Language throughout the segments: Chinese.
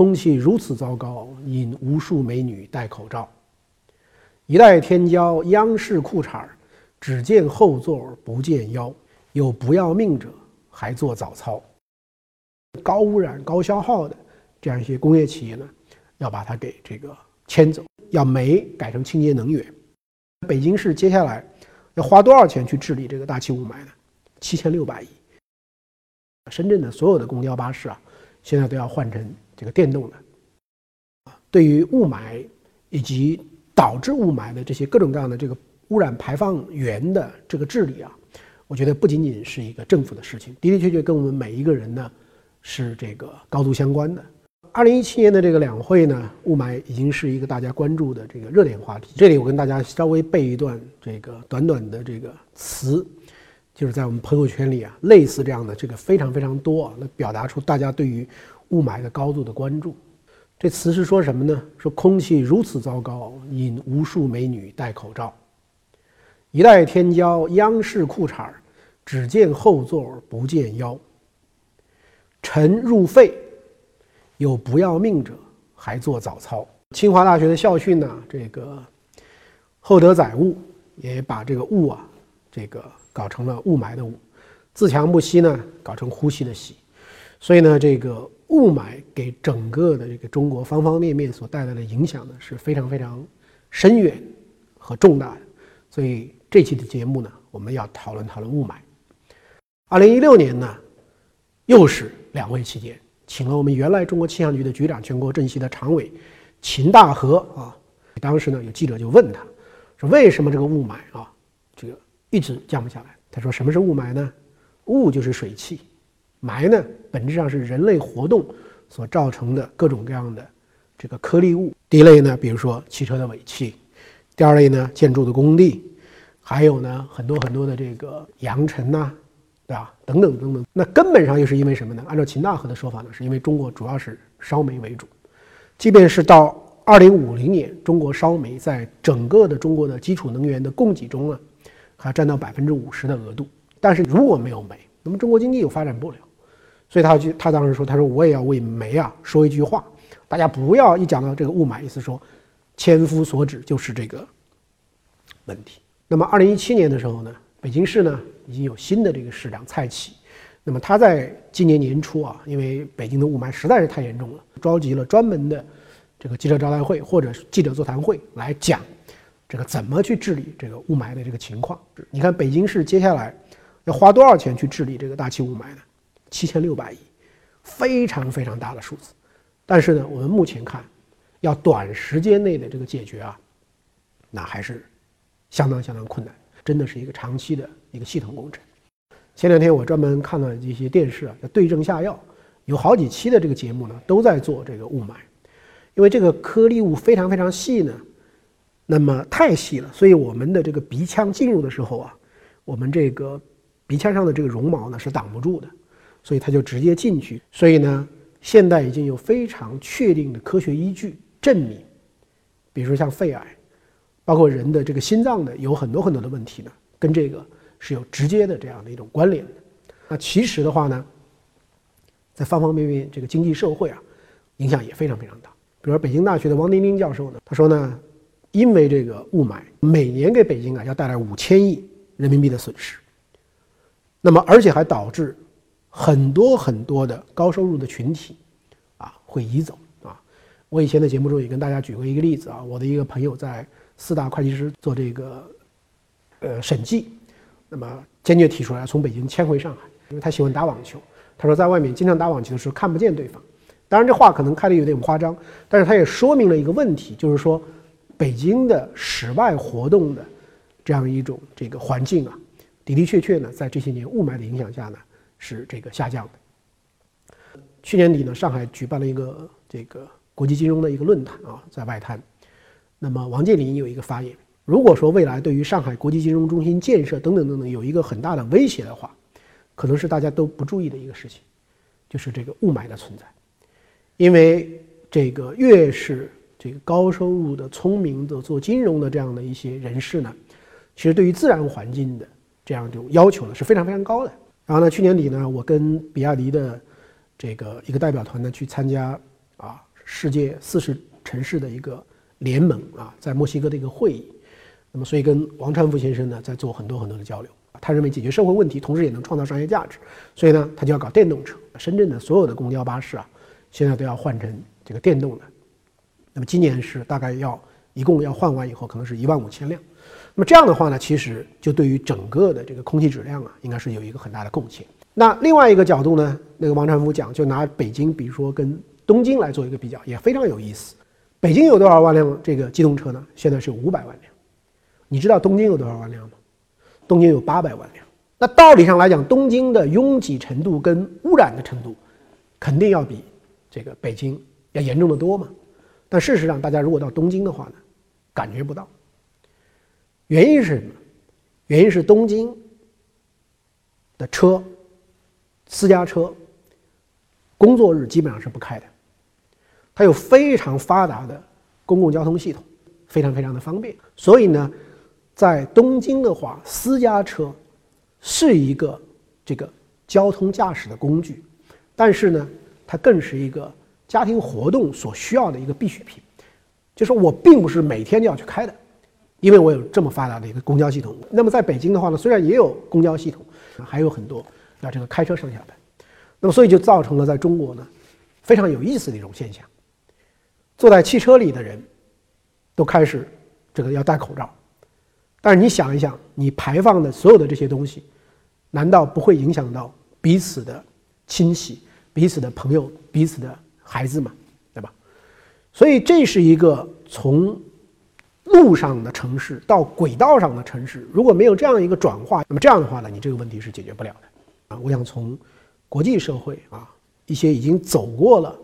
空气如此糟糕，引无数美女戴口罩。一代天骄央视裤衩只见后座不见腰。有不要命者还做早操。高污染、高消耗的这样一些工业企业呢，要把它给这个迁走，要煤改成清洁能源。北京市接下来要花多少钱去治理这个大气雾霾呢？七千六百亿。深圳的所有的公交巴士啊，现在都要换成这个电动的。啊对于雾霾以及导致雾霾的这些各种各样的这个污染排放源的这个治理啊，我觉得不仅仅是一个政府的事情，的的确确跟我们每一个人呢是这个高度相关的。二零一七年的这个两会呢，雾霾已经是一个大家关注的这个热点话题。这里我跟大家稍微背一段这个短短的这个词。就是在我们朋友圈里啊，类似这样的这个非常非常多啊，那表达出大家对于雾霾的高度的关注。这词是说什么呢？说空气如此糟糕，引无数美女戴口罩。一代天骄央视裤衩只见后座不见腰。尘入肺，有不要命者还做早操。清华大学的校训呢，这个厚德载物，也把这个物啊，这个。搞成了雾霾的雾，自强不息呢，搞成呼吸的吸，所以呢，这个雾霾给整个的这个中国方方面面所带来的影响呢，是非常非常深远和重大的。所以这期的节目呢，我们要讨论讨论雾霾。二零一六年呢，又是两会期间，请了我们原来中国气象局的局长、全国政协的常委秦大河啊。当时呢，有记者就问他，说为什么这个雾霾啊，一直降不下来。他说：“什么是雾霾呢？雾就是水汽，霾呢本质上是人类活动所造成的各种各样的这个颗粒物。第一类呢，比如说汽车的尾气；第二类呢，建筑的工地；还有呢，很多很多的这个扬尘呐，对吧？等等等等。那根本上又是因为什么呢？按照秦大河的说法呢，是因为中国主要是烧煤为主。即便是到二零五零年，中国烧煤在整个的中国的基础能源的供给中呢。”还占到百分之五十的额度，但是如果没有煤，那么中国经济又发展不了。所以他就他当时说：“他说我也要为煤啊说一句话，大家不要一讲到这个雾霾，意思说千夫所指就是这个问题。”那么二零一七年的时候呢，北京市呢已经有新的这个市长蔡奇，那么他在今年年初啊，因为北京的雾霾实在是太严重了，召集了专门的这个记者招待会或者记者座谈会来讲。这个怎么去治理这个雾霾的这个情况？你看北京市接下来要花多少钱去治理这个大气雾霾呢？七千六百亿，非常非常大的数字。但是呢，我们目前看，要短时间内的这个解决啊，那还是相当相当困难，真的是一个长期的一个系统工程。前两天我专门看了一些电视啊，叫对症下药，有好几期的这个节目呢，都在做这个雾霾，因为这个颗粒物非常非常细呢。那么太细了，所以我们的这个鼻腔进入的时候啊，我们这个鼻腔上的这个绒毛呢是挡不住的，所以它就直接进去。所以呢，现在已经有非常确定的科学依据证明，比如说像肺癌，包括人的这个心脏的有很多很多的问题呢，跟这个是有直接的这样的一种关联。那其实的话呢，在方方面面这个经济社会啊，影响也非常非常大。比如说北京大学的王丁丁教授呢，他说呢。因为这个雾霾，每年给北京啊要带来五千亿人民币的损失。那么，而且还导致很多很多的高收入的群体啊会移走啊。我以前的节目中也跟大家举过一个例子啊，我的一个朋友在四大会计师做这个呃审计，那么坚决提出来从北京迁回上海，因为他喜欢打网球。他说在外面经常打网球的时候看不见对方。当然这话可能开的有点夸张，但是他也说明了一个问题，就是说。北京的室外活动的这样一种这个环境啊，的的确确呢，在这些年雾霾的影响下呢，是这个下降的。去年底呢，上海举办了一个这个国际金融的一个论坛啊，在外滩。那么王健林有一个发言，如果说未来对于上海国际金融中心建设等等等等有一个很大的威胁的话，可能是大家都不注意的一个事情，就是这个雾霾的存在，因为这个越是。这个高收入的、聪明的、做金融的这样的一些人士呢，其实对于自然环境的这样一种要求呢是非常非常高的。然后呢，去年底呢，我跟比亚迪的这个一个代表团呢去参加啊世界四十城市的一个联盟啊，在墨西哥的一个会议。那么，所以跟王传福先生呢在做很多很多的交流。他认为解决社会问题，同时也能创造商业价值，所以呢，他就要搞电动车。深圳的所有的公交巴士啊，现在都要换成这个电动的。那么今年是大概要一共要换完以后，可能是一万五千辆。那么这样的话呢，其实就对于整个的这个空气质量啊，应该是有一个很大的贡献。那另外一个角度呢，那个王传福讲，就拿北京，比如说跟东京来做一个比较，也非常有意思。北京有多少万辆这个机动车呢？现在是五百万辆。你知道东京有多少万辆吗？东京有八百万辆。那道理上来讲，东京的拥挤程度跟污染的程度，肯定要比这个北京要严重的多嘛。但事实上，大家如果到东京的话呢，感觉不到。原因是什么？原因是东京的车，私家车，工作日基本上是不开的。它有非常发达的公共交通系统，非常非常的方便。所以呢。在东京的话，私家车是一个这个交通驾驶的工具，但是呢，它更是一个家庭活动所需要的一个必需品。就是我并不是每天就要去开的，因为我有这么发达的一个公交系统。那么在北京的话呢，虽然也有公交系统，还有很多要这个开车上下班，那么所以就造成了在中国呢非常有意思的一种现象：坐在汽车里的人都开始这个要戴口罩。但是你想一想，你排放的所有的这些东西，难道不会影响到彼此的亲戚、彼此的朋友、彼此的孩子嘛？对吧？所以这是一个从路上的城市到轨道上的城市，如果没有这样一个转化，那么这样的话呢，你这个问题是解决不了的。啊，我想从国际社会啊一些已经走过了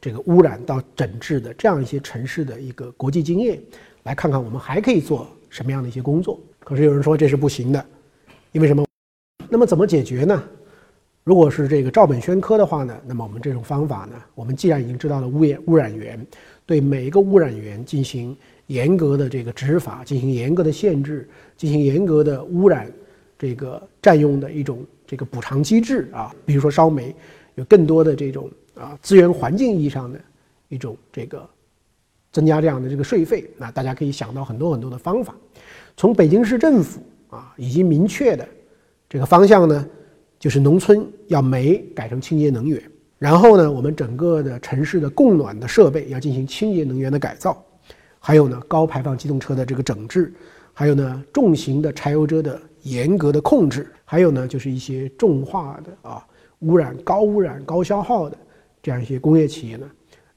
这个污染到整治的这样一些城市的一个国际经验，来看看我们还可以做。什么样的一些工作？可是有人说这是不行的，因为什么？那么怎么解决呢？如果是这个照本宣科的话呢？那么我们这种方法呢？我们既然已经知道了污染污染源，对每一个污染源进行严格的这个执法，进行严格的限制，进行严格的污染这个占用的一种这个补偿机制啊，比如说烧煤，有更多的这种啊资源环境意义上的一种这个。增加这样的这个税费，那大家可以想到很多很多的方法。从北京市政府啊已经明确的这个方向呢，就是农村要煤改成清洁能源，然后呢，我们整个的城市的供暖的设备要进行清洁能源的改造，还有呢高排放机动车的这个整治，还有呢重型的柴油车的严格的控制，还有呢就是一些重化的啊污染高污染高消耗的这样一些工业企业呢，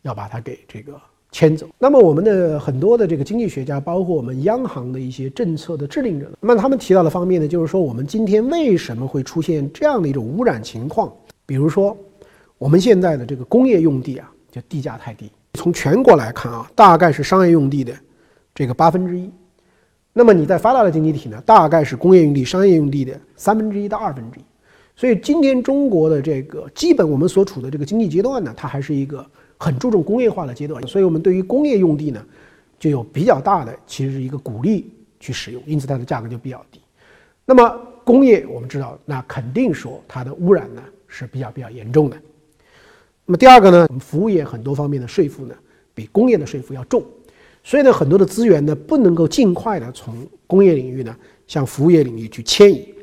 要把它给这个。迁走。那么我们的很多的这个经济学家，包括我们央行的一些政策的制定者，那么他们提到的方面呢，就是说我们今天为什么会出现这样的一种污染情况？比如说，我们现在的这个工业用地啊，就地价太低。从全国来看啊，大概是商业用地的这个八分之一。那么你在发达的经济体呢，大概是工业用地、商业用地的三分之一到二分之一。所以今天中国的这个基本我们所处的这个经济阶段呢，它还是一个。很注重工业化的阶段，所以我们对于工业用地呢，就有比较大的其实是一个鼓励去使用，因此它的价格就比较低。那么工业我们知道，那肯定说它的污染呢是比较比较严重的。那么第二个呢，我们服务业很多方面的税负呢比工业的税负要重，所以呢很多的资源呢不能够尽快的从工业领域呢向服务业领域去迁移。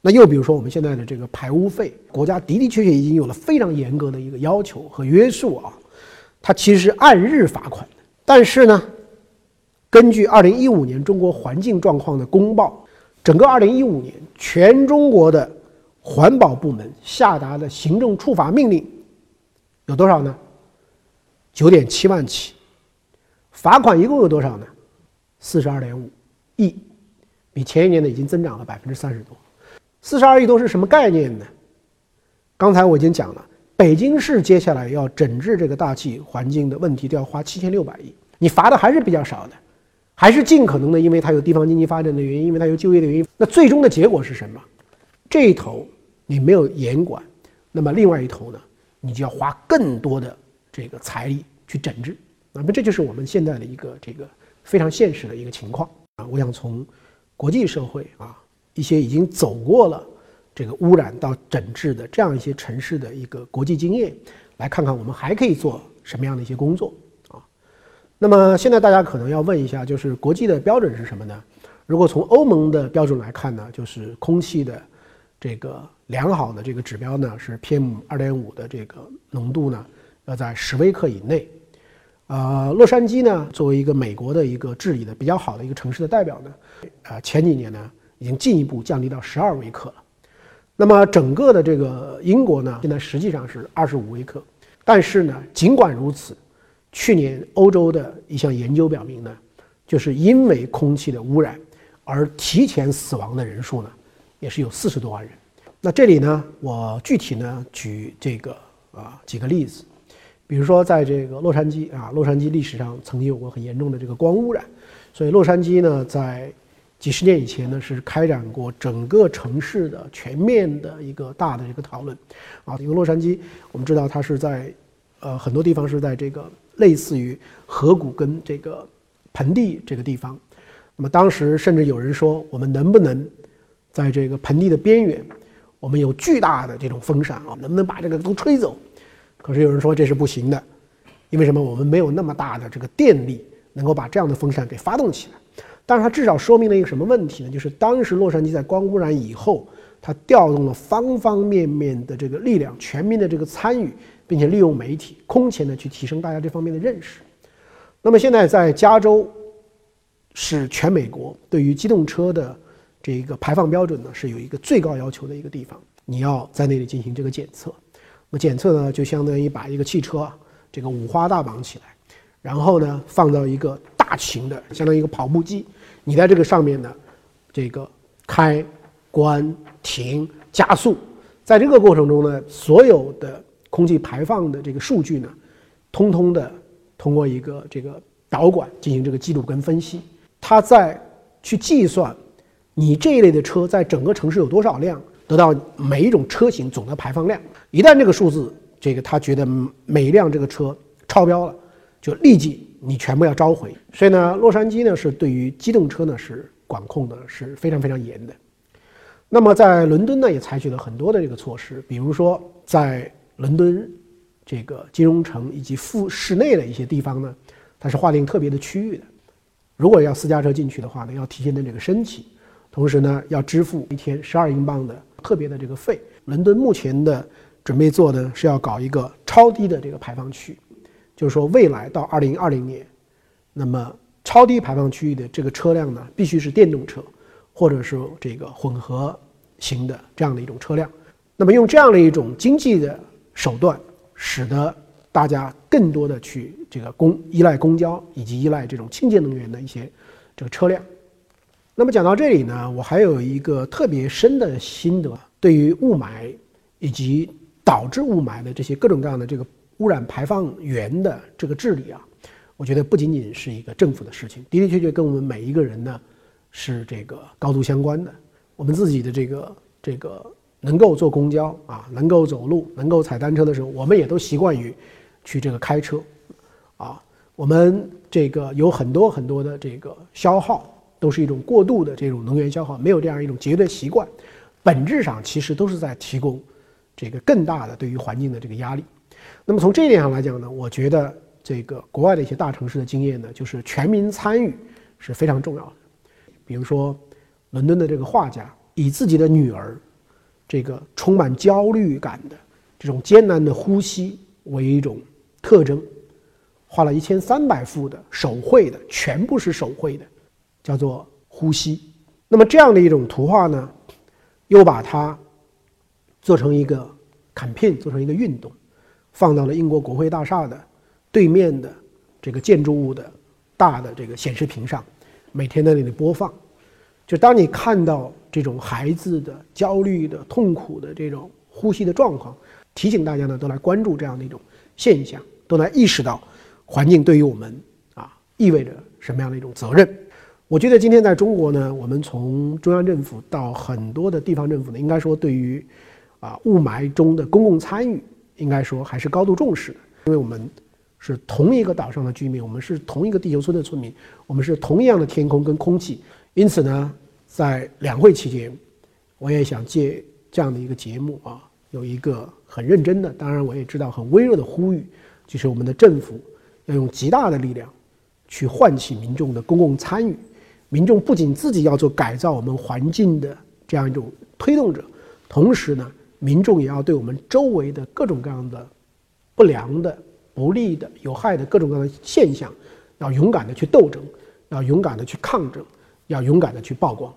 那又比如说，我们现在的这个排污费，国家的的确确已经有了非常严格的一个要求和约束啊，它其实是按日罚款的。但是呢，根据二零一五年中国环境状况的公报，整个二零一五年全中国的环保部门下达的行政处罚命令有多少呢？九点七万起，罚款一共有多少呢？四十二点五亿，比前一年呢已经增长了百分之三十多。四十二亿多是什么概念呢？刚才我已经讲了，北京市接下来要整治这个大气环境的问题，都要花七千六百亿。你罚的还是比较少的，还是尽可能的，因为它有地方经济发展的原因，因为它有就业的原因。那最终的结果是什么？这一头你没有严管，那么另外一头呢，你就要花更多的这个财力去整治。那么这就是我们现在的一个这个非常现实的一个情况啊！我想从国际社会啊。一些已经走过了这个污染到整治的这样一些城市的一个国际经验，来看看我们还可以做什么样的一些工作啊。那么现在大家可能要问一下，就是国际的标准是什么呢？如果从欧盟的标准来看呢，就是空气的这个良好的这个指标呢是 PM 二点五的这个浓度呢要在十微克以内。呃，洛杉矶呢作为一个美国的一个治理的比较好的一个城市的代表呢，呃，前几年呢已经进一步降低到十二微克了。那么整个的这个英国呢，现在实际上是二十五微克。但是呢，尽管如此，去年欧洲的一项研究表明呢，就是因为空气的污染而提前死亡的人数呢，也是有四十多万人。那这里呢，我具体呢举这个啊几个例子。比如说，在这个洛杉矶啊，洛杉矶历史上曾经有过很严重的这个光污染，所以洛杉矶呢，在几十年以前呢，是开展过整个城市的全面的一个大的一个讨论，啊，因为洛杉矶我们知道它是在呃很多地方是在这个类似于河谷跟这个盆地这个地方，那么当时甚至有人说，我们能不能在这个盆地的边缘，我们有巨大的这种风扇啊，能不能把这个都吹走？可是有人说这是不行的，因为什么？我们没有那么大的这个电力能够把这样的风扇给发动起来。但是它至少说明了一个什么问题呢？就是当时洛杉矶在光污染以后，它调动了方方面面的这个力量，全民的这个参与，并且利用媒体空前的去提升大家这方面的认识。那么现在在加州，是全美国对于机动车的这一个排放标准呢是有一个最高要求的一个地方，你要在那里进行这个检测。那么检测呢，就相当于把一个汽车啊这个五花大绑起来，然后呢放到一个大型的，相当于一个跑步机，你在这个上面呢，这个开、关、停、加速，在这个过程中呢，所有的空气排放的这个数据呢，通通的通过一个这个导管进行这个记录跟分析，它在去计算你这一类的车在整个城市有多少辆。得到每一种车型总的排放量，一旦这个数字，这个他觉得每一辆这个车超标了，就立即你全部要召回。所以呢，洛杉矶呢是对于机动车呢是管控的是非常非常严的。那么在伦敦呢也采取了很多的这个措施，比如说在伦敦这个金融城以及附室内的一些地方呢，它是划定特别的区域的。如果要私家车进去的话呢，要提前的这个申请，同时呢要支付一天十二英镑的。特别的这个费，伦敦目前的准备做的是要搞一个超低的这个排放区，就是说未来到二零二零年，那么超低排放区域的这个车辆呢，必须是电动车，或者是这个混合型的这样的一种车辆。那么用这样的一种经济的手段，使得大家更多的去这个公依赖公交以及依赖这种清洁能源的一些这个车辆。那么讲到这里呢，我还有一个特别深的心得，对于雾霾以及导致雾霾的这些各种各样的这个污染排放源的这个治理啊，我觉得不仅仅是一个政府的事情，的的确确跟我们每一个人呢是这个高度相关的。我们自己的这个这个能够坐公交啊，能够走路，能够踩单车的时候，我们也都习惯于去这个开车，啊，我们这个有很多很多的这个消耗。都是一种过度的这种能源消耗，没有这样一种节约的习惯，本质上其实都是在提供这个更大的对于环境的这个压力。那么从这一点上来讲呢，我觉得这个国外的一些大城市的经验呢，就是全民参与是非常重要的。比如说，伦敦的这个画家以自己的女儿这个充满焦虑感的这种艰难的呼吸为一种特征，画了一千三百幅的手绘的，全部是手绘的。叫做呼吸，那么这样的一种图画呢，又把它做成一个 campaign，，做成一个运动，放到了英国国会大厦的对面的这个建筑物的大的这个显示屏上，每天在那里播放。就当你看到这种孩子的焦虑的、痛苦的这种呼吸的状况，提醒大家呢，都来关注这样的一种现象，都来意识到环境对于我们啊意味着什么样的一种责任。我觉得今天在中国呢，我们从中央政府到很多的地方政府呢，应该说对于啊雾霾中的公共参与，应该说还是高度重视的。因为我们是同一个岛上的居民，我们是同一个地球村的村民，我们是同样的天空跟空气。因此呢，在两会期间，我也想借这样的一个节目啊，有一个很认真的，当然我也知道很微弱的呼吁，就是我们的政府要用极大的力量去唤起民众的公共参与。民众不仅自己要做改造我们环境的这样一种推动者，同时呢，民众也要对我们周围的各种各样的不良的、不利的、有害的各种各样的现象，要勇敢的去斗争，要勇敢的去抗争，要勇敢的去曝光。